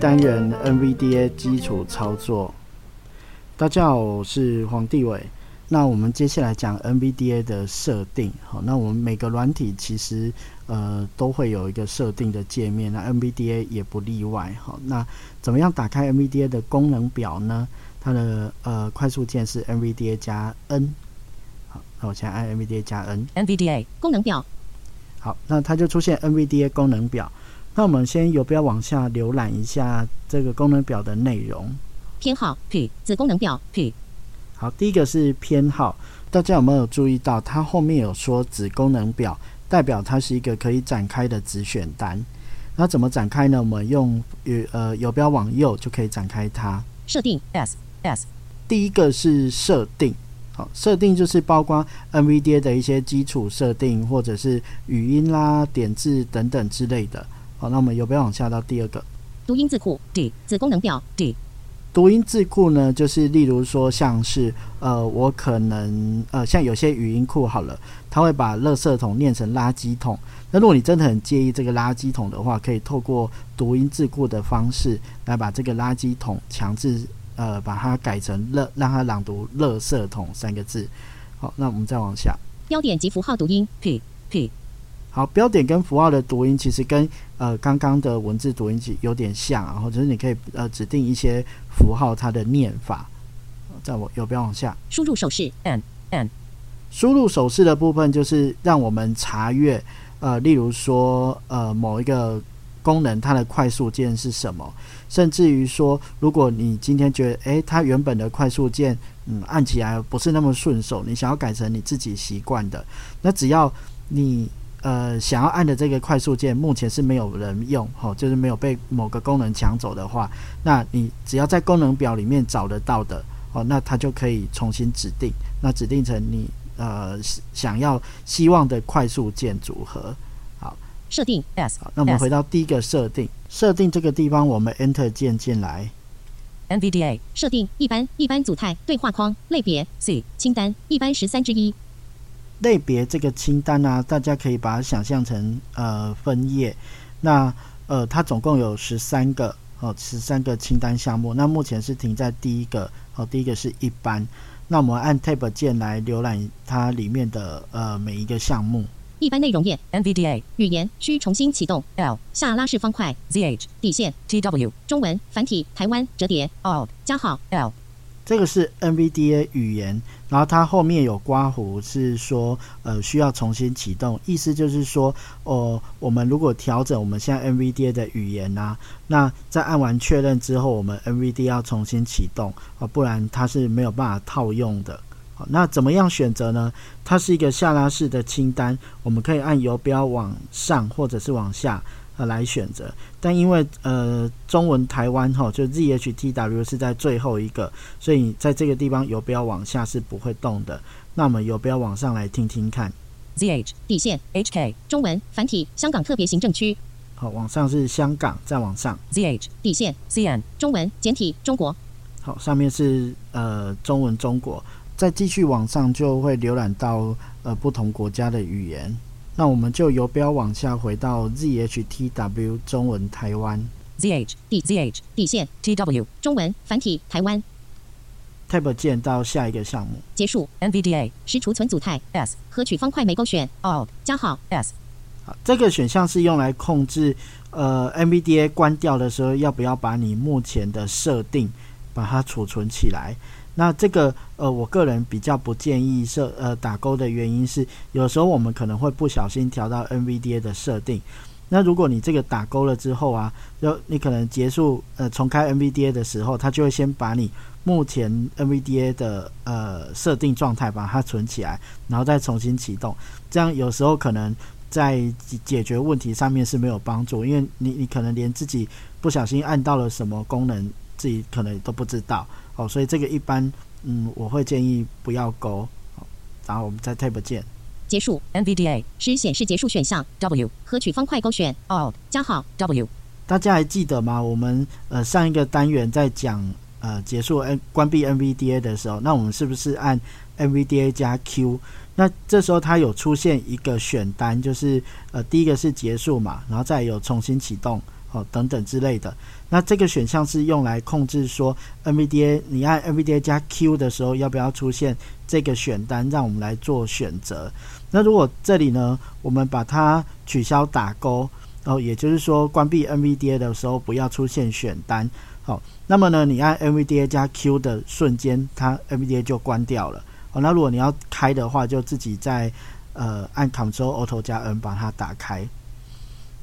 单元 NVDA 基础操作。大家好，我是黄帝伟。那我们接下来讲 NVDA 的设定。好，那我们每个软体其实呃都会有一个设定的界面，那 NVDA 也不例外。好，那怎么样打开 NVDA 的功能表呢？它的呃快速键是 NVDA 加 N。好，那我先按 NVDA 加 N。NVDA 功能表。好，那它就出现 NVDA 功能表。那我们先由标往下浏览一下这个功能表的内容。偏好 P 子功能表 P 好，第一个是偏好，大家有没有注意到它后面有说子功能表，代表它是一个可以展开的子选单。那怎么展开呢？我们用与呃游标往右就可以展开它。设定 S S 第一个是设定，好，设定就是包括 NVDA 的一些基础设定，或者是语音啦、点字等等之类的。好，那我们游标往下到第二个读音字库 D 子功能表 D。读音字库呢，就是例如说，像是呃，我可能呃，像有些语音库好了，它会把垃圾桶念成垃圾桶。那如果你真的很介意这个垃圾桶的话，可以透过读音字库的方式来把这个垃圾桶强制呃把它改成垃，让它朗读“垃圾桶”三个字。好，那我们再往下，标点及符号读音 P P。好，标点跟符号的读音其实跟呃刚刚的文字读音其有点像，然后就是你可以呃指定一些符号它的念法。在我右边往下，输入手势 N N，输入手势的部分就是让我们查阅呃，例如说呃某一个功能它的快速键是什么，甚至于说如果你今天觉得诶它原本的快速键嗯按起来不是那么顺手，你想要改成你自己习惯的，那只要你。呃，想要按的这个快速键目前是没有人用，哈，就是没有被某个功能抢走的话，那你只要在功能表里面找得到的，哦，那它就可以重新指定，那指定成你呃想要希望的快速键组合。好，设定 S。好，那我们回到第一个设定，设定这个地方我们 Enter 键进来，NVDA 设定一般一般组态对话框类别 C 清单一般十三之一。类别这个清单啊，大家可以把它想象成呃分页。那呃，它总共有十三个哦，十三个清单项目。那目前是停在第一个哦，第一个是一般。那我们按 Tab 键来浏览它里面的呃每一个项目。一般内容页。NVDA 语言需重新启动。L 下拉式方块。ZH 底线。TW 中文。繁体。台湾。折叠。Alt 加号。L。这个是 NVDA 语言，然后它后面有刮胡，是说呃需要重新启动，意思就是说，哦，我们如果调整我们现在 NVDA 的语言呐，那在按完确认之后，我们 NVDA 要重新启动啊，不然它是没有办法套用的。好，那怎么样选择呢？它是一个下拉式的清单，我们可以按游标往上或者是往下。来选择，但因为呃中文台湾哈就 Z H T W 是在最后一个，所以在这个地方游标往下是不会动的。那我们游标往上来听听看，Z H 底线 H K 中文繁体香港特别行政区。好，往上是香港，再往上 Z H 底线 C N 中文简体中国。好，上面是呃中文中国，再继续往上就会浏览到呃不同国家的语言。那我们就由标往下回到 Z H T W 中文台湾。Z H D Z H 底线 T W 中文繁体台湾。Tab 键到下一个项目。结束。N V D A 实储存组态。S 合取方块没勾选。Alt 加号。S 好，这个选项是用来控制呃 N V D A 关掉的时候要不要把你目前的设定把它储存起来。那这个呃，我个人比较不建议设呃打勾的原因是，有时候我们可能会不小心调到 NVDA 的设定。那如果你这个打勾了之后啊，就你可能结束呃重开 NVDA 的时候，它就会先把你目前 NVDA 的呃设定状态把它存起来，然后再重新启动。这样有时候可能在解决问题上面是没有帮助，因为你你可能连自己不小心按到了什么功能，自己可能都不知道哦，所以这个一般嗯，我会建议不要勾。然后我们再 Tab 键结束 NVDA 是显示结束选项 W 合取方块勾选 Alt 加号 W。大家还记得吗？我们呃上一个单元在讲呃结束 N 关闭 NVDA 的时候，那我们是不是按 NVDA 加 Q？那这时候它有出现一个选单，就是呃第一个是结束嘛，然后再有重新启动哦等等之类的。那这个选项是用来控制说 NVDA 你按 NVDA 加 Q 的时候要不要出现这个选单，让我们来做选择。那如果这里呢，我们把它取消打勾，哦，也就是说关闭 NVDA 的时候不要出现选单。好，那么呢，你按 NVDA 加 Q 的瞬间，它 NVDA 就关掉了。好，那如果你要开的话，就自己在呃按 Ctrl Alt 加 N 把它打开。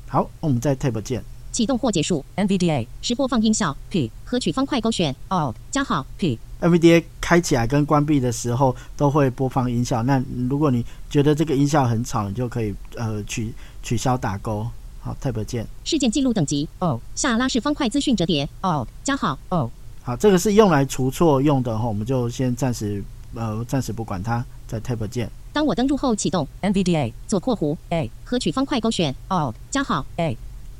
好，我们再 Tab 键启动或结束。NVDA 是播放音效。P 合取方块勾选。Alt 加号 P。NVDA 开起来跟关闭的时候都会播放音效。那如果你觉得这个音效很吵，你就可以呃取取消打勾。好，Tab 键。事件记录等级。哦，下拉式方块资讯折叠。Alt 加号哦。好，这个是用来除错用的哈，我们就先暂时。呃，暂时不管它，在 Tab 键。当我登录后启动。NVDA 左括弧。A 合取方块勾选。Alt 加号 A。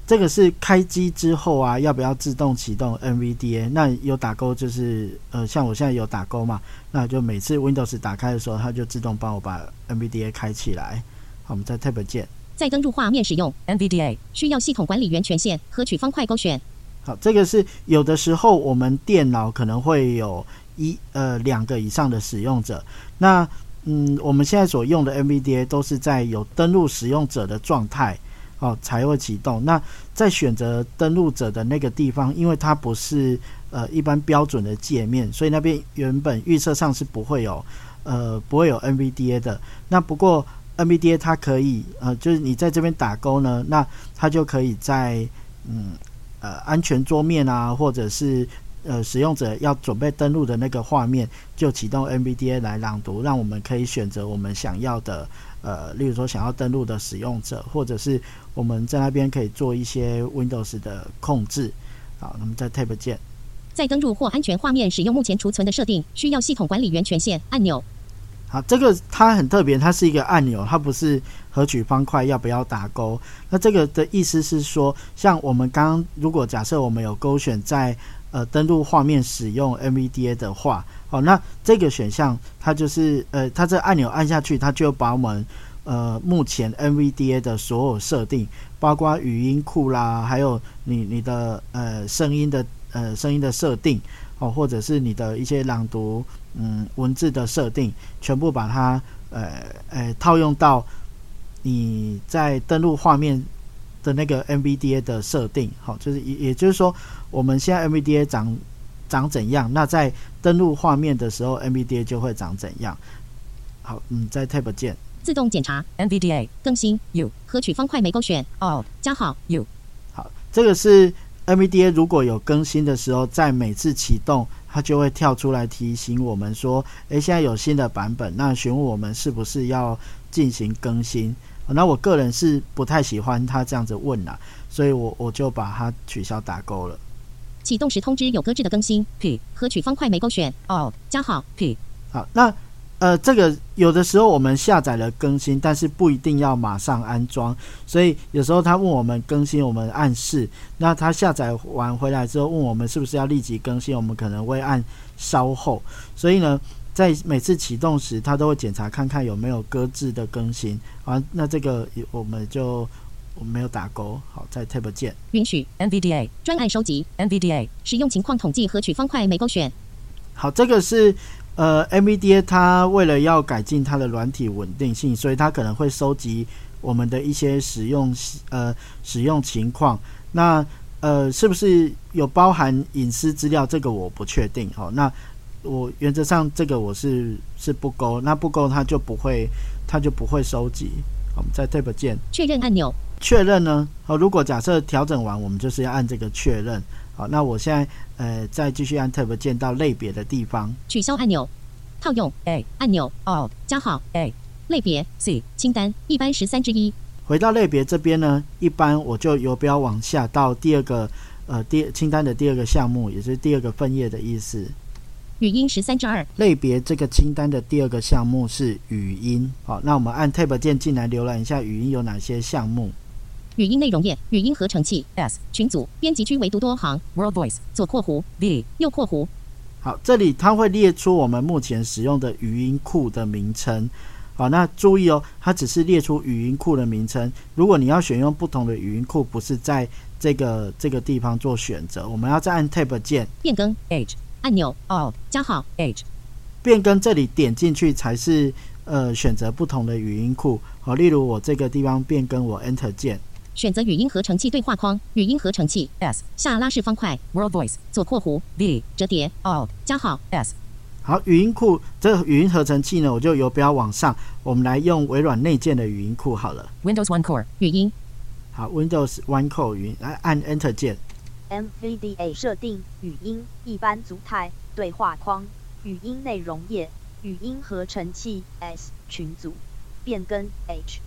这个是开机之后啊，要不要自动启动 NVDA？那有打勾就是呃，像我现在有打勾嘛，那就每次 Windows 打开的时候，它就自动帮我把 NVDA 开起来。好，我们在 Tab 键。再登录画面使用 NVDA 需要系统管理员权限合取方块勾选。好，这个是有的时候我们电脑可能会有。一呃两个以上的使用者，那嗯我们现在所用的 NVDA 都是在有登录使用者的状态哦才会启动。那在选择登录者的那个地方，因为它不是呃一般标准的界面，所以那边原本预测上是不会有呃不会有 NVDA 的。那不过 NVDA 它可以呃就是你在这边打勾呢，那它就可以在嗯呃安全桌面啊或者是。呃，使用者要准备登录的那个画面，就启动 NVDA 来朗读，让我们可以选择我们想要的，呃，例如说想要登录的使用者，或者是我们在那边可以做一些 Windows 的控制。好，那么在 Tab 键，在登录或安全画面使用目前储存的设定，需要系统管理员权限按钮。好，这个它很特别，它是一个按钮，它不是合取方块要不要打勾。那这个的意思是说，像我们刚刚如果假设我们有勾选在呃，登录画面使用 NVDA 的话，哦，那这个选项它就是呃，它这按钮按下去，它就把我们呃目前 NVDA 的所有设定，包括语音库啦，还有你你的呃声音的呃声音的设定，哦，或者是你的一些朗读嗯文字的设定，全部把它呃呃套用到你在登录画面。的那个 NVDA 的设定，好，就是也也就是说，我们现在 NVDA 长长怎样，那在登录画面的时候，NVDA 就会长怎样。好，嗯，在 Tab 键自动检查。NVDA 更新。U 合取方块没勾选。Alt 加号 U。好，这个是 NVDA 如果有更新的时候，在每次启动，它就会跳出来提醒我们说，诶，现在有新的版本，那询问我们是不是要进行更新。那我个人是不太喜欢他这样子问啦，所以我我就把它取消打勾了。启动时通知有搁置的更新，P 合取方块没勾选，Alt 加号 P。好，那呃这个有的时候我们下载了更新，但是不一定要马上安装，所以有时候他问我们更新，我们暗示，那他下载完回来之后问我们是不是要立即更新，我们可能会按稍后，所以呢。在每次启动时，它都会检查看看有没有搁置的更新啊。那这个我们就我没有打勾。好，在 Tab 键允许 NVDA 专案收集 NVDA 使用情况统计和取方块没勾选。好，这个是呃 NVDA 它为了要改进它的软体稳定性，所以它可能会收集我们的一些使用呃使用情况。那呃是不是有包含隐私资料？这个我不确定。好，那。我原则上这个我是是不勾，那不勾它就不会，它就不会收集。我们在 Tab 键确认按钮。确认呢？好，如果假设调整完，我们就是要按这个确认。好，那我现在呃再继续按 Tab 键到类别的地方，取消按钮，套用。A 按钮。Alt 加号。A 类别。C 清单。一般十三之一。回到类别这边呢，一般我就游标往下到第二个呃第清单的第二个项目，也是第二个分页的意思。语音十三之二，类别这个清单的第二个项目是语音。好，那我们按 Tab 键进来浏览一下语音有哪些项目。语音内容页，语音合成器 S 群组编辑区唯独多行 World Voice 左括弧 V 右括弧。好，这里它会列出我们目前使用的语音库的名称。好，那注意哦，它只是列出语音库的名称。如果你要选用不同的语音库，不是在这个这个地方做选择，我们要再按 Tab 键变更 Age。按钮 Alt 加号 H 变更这里点进去才是呃选择不同的语音库。好，例如我这个地方变更我 Enter 键。选择语音合成器对话框语音合成器。S 下拉式方块。World Voice 左括弧。V 折叠。Alt 加号 S 好语音库这语音合成器呢我就由标往上我们来用微软内建的语音库好了。Windows One Core 语音好 Windows One Core 语音来按 Enter 键。M V D A 设定语音一般组态对话框语音内容页语音合成器 S 群组变更 H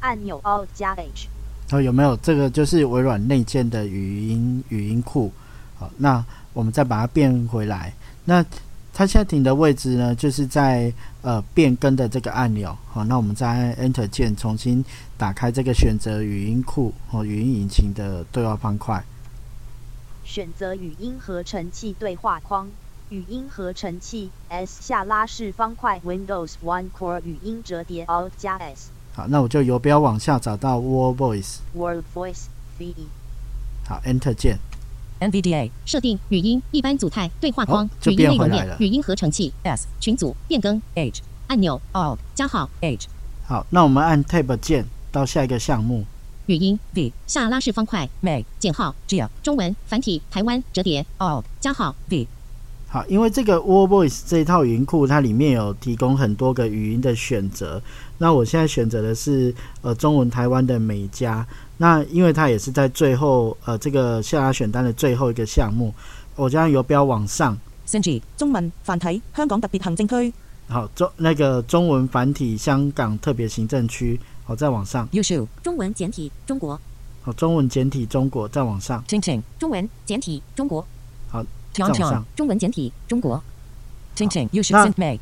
按钮 Alt 加 H 好有没有？这个就是微软内建的语音语音库。好那我们再把它变回来。那它现在停的位置呢就是在呃变更的这个按钮。好那我们再按 Enter 键重新打开这个选择语音库和语音引擎的对话方块。选择语音合成器对话框，语音合成器 S 下拉式方块 Windows One Core 语音折叠 Alt 加 S。好，那我就游标往下找到 World Voice。World Voice V。好，Enter 键。NVDA 设定语音一般组态对话框语音内容页语音合成器 S 群组变更 H 按钮 Alt 加号 H。好，那我们按 Tab 键到下一个项目。语音 V 下拉式方块，Mag，减号 G 中文繁体台湾折叠 Alt 加号 V 好，因为这个 World Voice 这一套语音库，它里面有提供很多个语音的选择。那我现在选择的是呃中文台湾的美加。那因为它也是在最后呃这个下拉选单的最后一个项目，我将游标往上。升级中文繁体香港特别行政区。好，中那个中文繁体香港特别行政区。好，再往上。优秀。中文简体中国。好，中文简体中国，再往上。听听。中文简体中国。好，再往上。中文简体中国。听听。优秀。那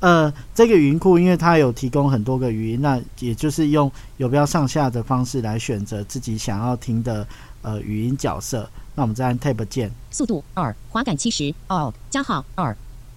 呃，这个语音库因为它有提供很多个语音，那也就是用有标上下的方式来选择自己想要听的呃语音角色。那我们再按 Tab 键。速度二，滑杆七十，Alt 加号二。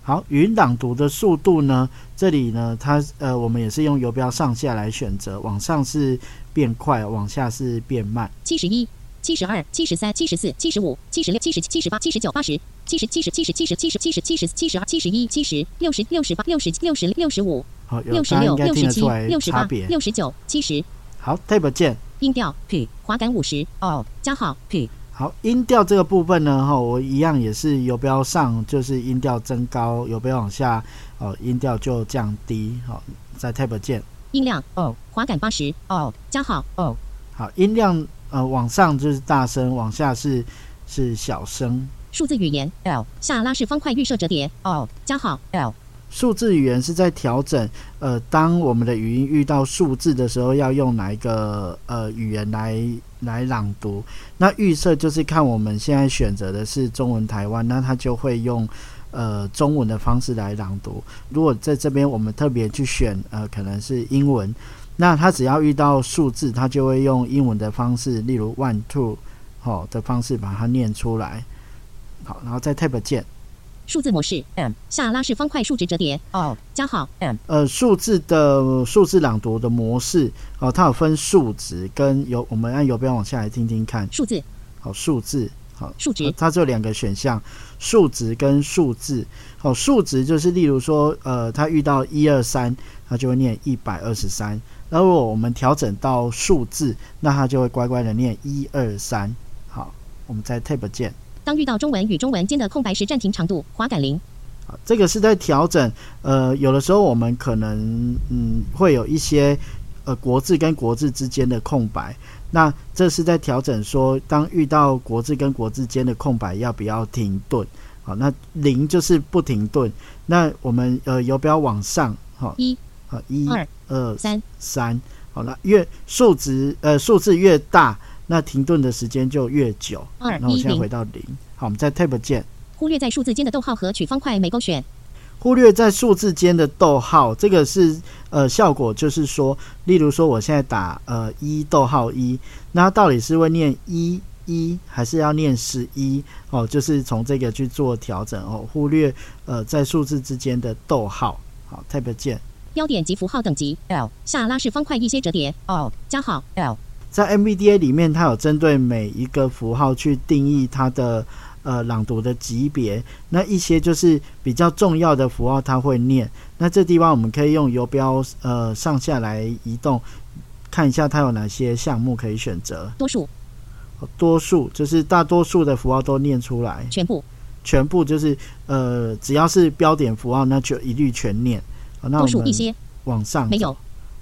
好，语音朗读的速度呢？这里呢，它呃，我们也是用游标上下来选择，往上是变快，往下是变慢。七十一、七十二、七十三、七十四、七十五、七十六、七十七、七十八、七十九、八十、七十、七十、七十、七十、七十、七十、七十、七十二、七十一、七十、六十、六十八、六十、六十、六十五、六十六、六十七、六十八、六十九、七十。好，Tab 键。音调 P，滑杆五十，Alt 加号 P。好，音调这个部分呢，哈，我一样也是游标上就是音调增高，游标往下，哦，音调就降低，好，在 Tab 键。音量哦，滑杆八十哦，加号哦。好，音量呃往上就是大声，往下是是小声。数字语言 L 下拉式方块预设折叠哦，加号 L。数字语言是在调整，呃，当我们的语音遇到数字的时候，要用哪一个呃语言来。来朗读，那预设就是看我们现在选择的是中文台湾，那它就会用呃中文的方式来朗读。如果在这边我们特别去选呃可能是英文，那它只要遇到数字，它就会用英文的方式，例如 one two 好的方式把它念出来。好，然后再 Tab 键。数字模式 M 下拉式方块数值折叠。哦。加号 M 呃数字的数字朗读的模式哦，它有分数值跟有我们按游标往下来听听看。数字。好数字好。数值。它只有两个选项数值跟数字。好数值就是例如说呃它遇到一二三它就会念一百二十三，那如果我们调整到数字，那它就会乖乖的念一二三。好，我们在 Tab 键。当遇到中文与中文间的空白时，暂停长度，滑杆零。好，这个是在调整。呃，有的时候我们可能嗯会有一些呃国字跟国字之间的空白，那这是在调整说，当遇到国字跟国字间的空白，要不要停顿？好，那零就是不停顿。那我们呃游标往上，好一，好一二二三三，好，那越数值呃数字越大，那停顿的时间就越久。二那我现在回到零。好，我们在 Tab 键忽略在数字间的逗号和取方块没勾选。忽略在数字间的逗号，这个是呃效果，就是说，例如说我现在打呃一逗号一，那它到底是会念一一还是要念十一哦？就是从这个去做调整哦，忽略呃在数字之间的逗号。好，Tab 键标点及符号等级 L 下拉式方块一些折叠 Alt 加号 L 在 MBDA 里面，它有针对每一个符号去定义它的呃朗读的级别。那一些就是比较重要的符号，它会念。那这地方我们可以用游标呃上下来移动，看一下它有哪些项目可以选择。多数多数就是大多数的符号都念出来，全部全部就是呃只要是标点符号，那就一律全念。好，那我们往上没有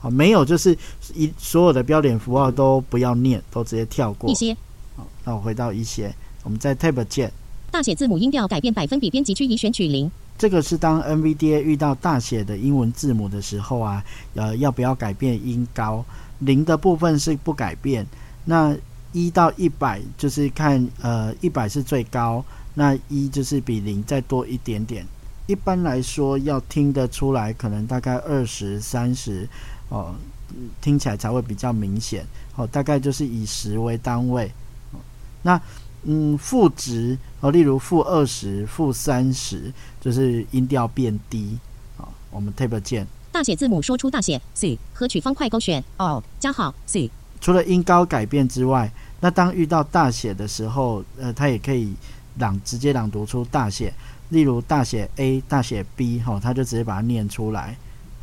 好，没有就是一所有的标点符号都不要念，都直接跳过一。些好，那我回到一些，我们在 Tab 键，大写字母音调改变百分比编辑区已选取零这个是当 NVDA 遇到大写的英文字母的时候啊，呃，要不要改变音高？零的部分是不改变，那一到一百就是看呃一百是最高，那一就是比零再多一点点。一般来说，要听得出来，可能大概二十三十哦，嗯听起来才会比较明显哦。大概就是以十为单位。哦那嗯，负值哦，例如负二十、负三十，就是音调变低。好，我们 Tab 键，大写字母说出大写 C 和取方块勾选 Alt 加号 C 除了音高改变之外，那当遇到大写的时候，呃，它也可以朗直接朗读出大写，例如大写 A、大写 B，哈、它就直接把它念出来。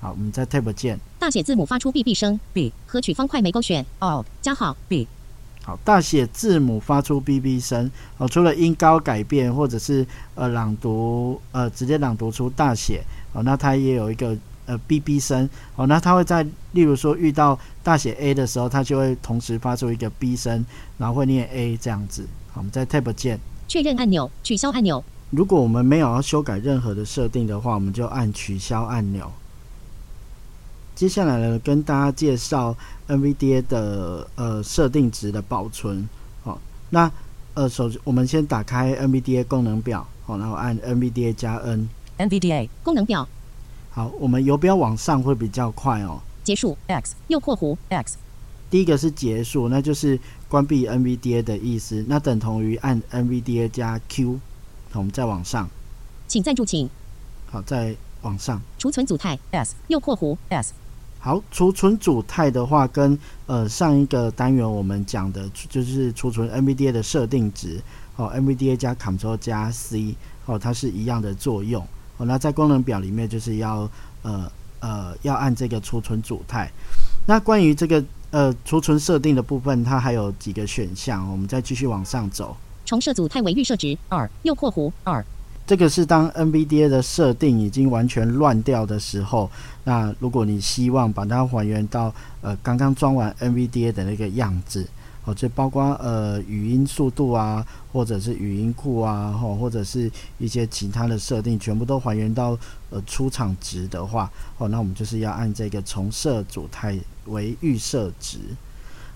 好，我们在 Tab 键，大写字母发出 B B 声。B 和取方块没勾选。Alt 加号 B 好，大写字母发出 bb 声，哦，除了音高改变，或者是呃朗读，呃直接朗读出大写，哦，那它也有一个呃 bb 声，哦，那它会在例如说遇到大写 A 的时候，它就会同时发出一个 B 声，然后会念 A 这样子。好，我们在 Tab 键，确认按钮取消按钮。如果我们没有要修改任何的设定的话，我们就按取消按钮。接下来呢，跟大家介绍 NVDA 的呃设定值的保存。好、那呃首我们先打开 NVDA 功能表，好、然后按 NVDA 加 N。NVDA 功能表好，我们游标往上会比较快哦。结束 X 右括弧 X 第一个是结束，那就是关闭 NVDA 的意思，那等同于按 NVDA 加 Q。好，我们再往上，请赞助请好，再往上。储存组态 S 右括弧 S 好，储存组态的话，跟呃上一个单元我们讲的，就是储存 NVDA 的设定值，哦，NVDA 加 Ctrl 加 C，哦，它是一样的作用。哦，那在功能表里面就是要呃呃要按这个储存组态。那关于这个呃储存设定的部分，它还有几个选项，我们再继续往上走。重设组态为预设值二右括弧二这个是当 NVDA 的设定已经完全乱掉的时候，那如果你希望把它还原到呃刚刚装完 NVDA 的那个样子，哦，就包括呃语音速度啊，或者是语音库啊，吼，或者是一些其他的设定，全部都还原到呃出厂值的话，哦，那我们就是要按这个重设组态为预设值，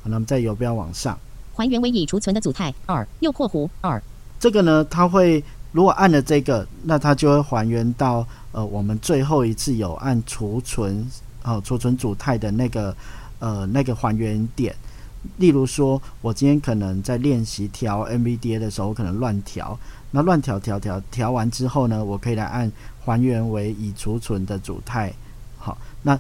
好，那么在游标往上。还原为已储存的组态二右括弧二这个呢，它会如果按了这个，那它就会还原到呃我们最后一次有按储存哦储存主态的那个呃那个还原点。例如说，我今天可能在练习调 NVDA 的时候，可能乱调，那乱调调调调完之后呢，我可以来按还原为已储存的主态，好，那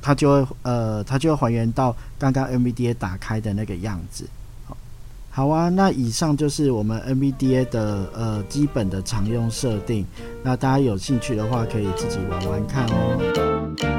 它就会呃它就会还原到刚刚 NVDA 打开的那个样子。好啊，那以上就是我们 nbda 的呃基本的常用设定。那大家有兴趣的话，可以自己玩玩看哦。